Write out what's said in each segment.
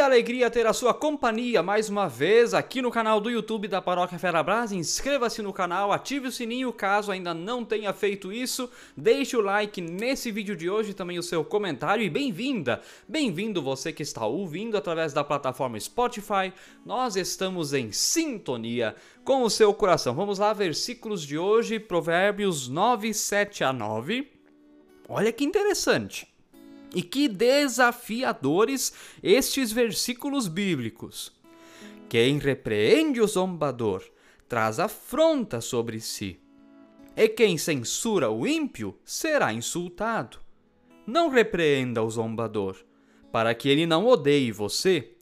Que alegria ter a sua companhia mais uma vez aqui no canal do YouTube da Paróquia Ferabras. Inscreva-se no canal, ative o sininho caso ainda não tenha feito isso. Deixe o like nesse vídeo de hoje, também o seu comentário e bem-vinda, bem-vindo você que está ouvindo através da plataforma Spotify. Nós estamos em sintonia com o seu coração. Vamos lá, versículos de hoje, Provérbios 9, 7 a 9. Olha que interessante. E que desafiadores estes versículos bíblicos. Quem repreende o zombador traz afronta sobre si, e quem censura o ímpio será insultado. Não repreenda o zombador, para que ele não odeie você.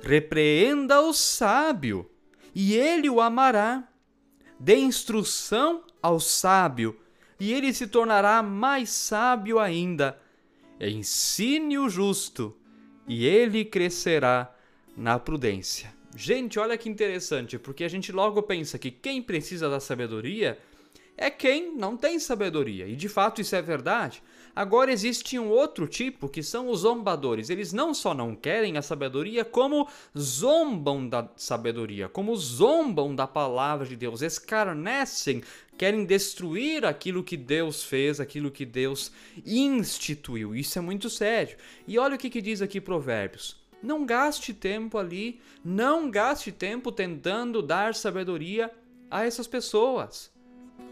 Repreenda o sábio, e ele o amará. Dê instrução ao sábio, e ele se tornará mais sábio ainda ensine o justo, e ele crescerá na prudência. Gente, olha que interessante, porque a gente logo pensa que quem precisa da sabedoria é quem não tem sabedoria. E de fato isso é verdade. Agora existe um outro tipo que são os zombadores. Eles não só não querem a sabedoria, como zombam da sabedoria, como zombam da palavra de Deus, escarnecem, querem destruir aquilo que Deus fez, aquilo que Deus instituiu. Isso é muito sério. E olha o que, que diz aqui Provérbios. Não gaste tempo ali, não gaste tempo tentando dar sabedoria a essas pessoas.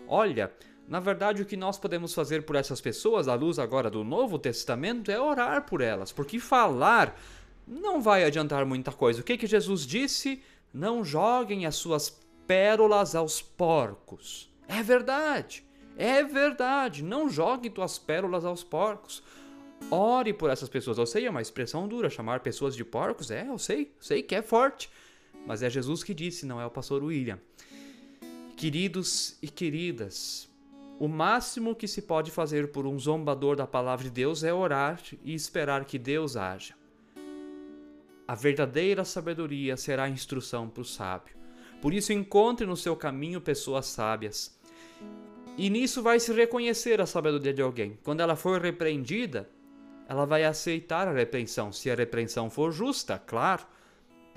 Olha, na verdade, o que nós podemos fazer por essas pessoas, à luz agora do Novo Testamento, é orar por elas, porque falar não vai adiantar muita coisa. O que, que Jesus disse? Não joguem as suas pérolas aos porcos. É verdade, é verdade. Não jogue tuas pérolas aos porcos. Ore por essas pessoas. Eu sei, é uma expressão dura chamar pessoas de porcos. É, eu sei, sei que é forte. Mas é Jesus que disse, não é o pastor William. Queridos e queridas, o máximo que se pode fazer por um zombador da palavra de Deus é orar e esperar que Deus haja. A verdadeira sabedoria será a instrução para o sábio. Por isso, encontre no seu caminho pessoas sábias. E nisso vai se reconhecer a sabedoria de alguém. Quando ela for repreendida, ela vai aceitar a repreensão, se a repreensão for justa, claro.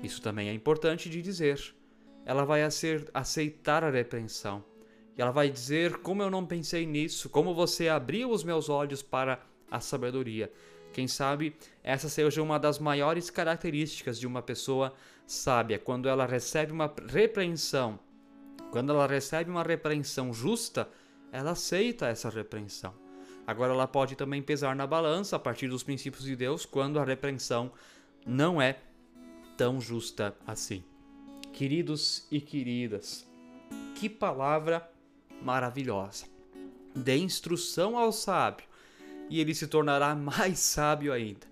Isso também é importante de dizer ela vai aceitar a repreensão. E ela vai dizer: Como eu não pensei nisso, como você abriu os meus olhos para a sabedoria. Quem sabe essa seja uma das maiores características de uma pessoa sábia, quando ela recebe uma repreensão, quando ela recebe uma repreensão justa, ela aceita essa repreensão. Agora ela pode também pesar na balança a partir dos princípios de Deus quando a repreensão não é tão justa assim. Queridos e queridas, que palavra maravilhosa! Dê instrução ao sábio e ele se tornará mais sábio ainda.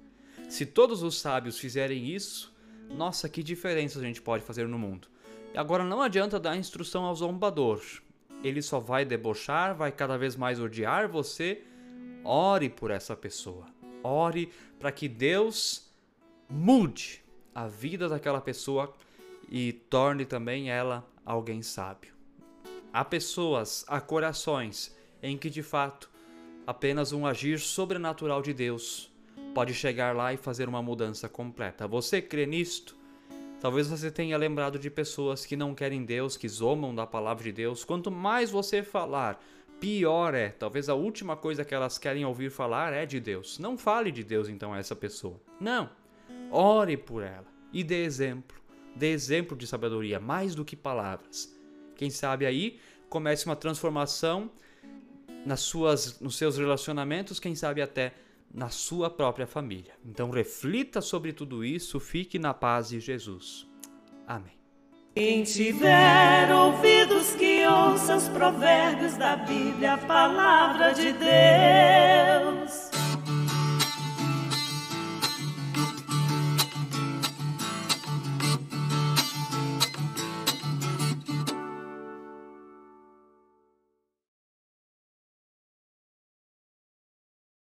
Se todos os sábios fizerem isso, nossa, que diferença a gente pode fazer no mundo. Agora não adianta dar instrução ao zombador. Ele só vai debochar, vai cada vez mais odiar você. Ore por essa pessoa. Ore para que Deus mude a vida daquela pessoa e torne também ela alguém sábio. Há pessoas, há corações em que de fato apenas um agir sobrenatural de Deus pode chegar lá e fazer uma mudança completa. Você crê nisto? Talvez você tenha lembrado de pessoas que não querem Deus, que zombam da palavra de Deus. Quanto mais você falar, pior é. Talvez a última coisa que elas querem ouvir falar é de Deus. Não fale de Deus então a essa pessoa. Não. Ore por ela e dê exemplo dê exemplo de sabedoria, mais do que palavras. Quem sabe aí comece uma transformação nas suas, nos seus relacionamentos, quem sabe até na sua própria família. Então reflita sobre tudo isso, fique na paz de Jesus. Amém. Quem tiver ouvidos que ouça os provérbios da Bíblia, a palavra de Deus.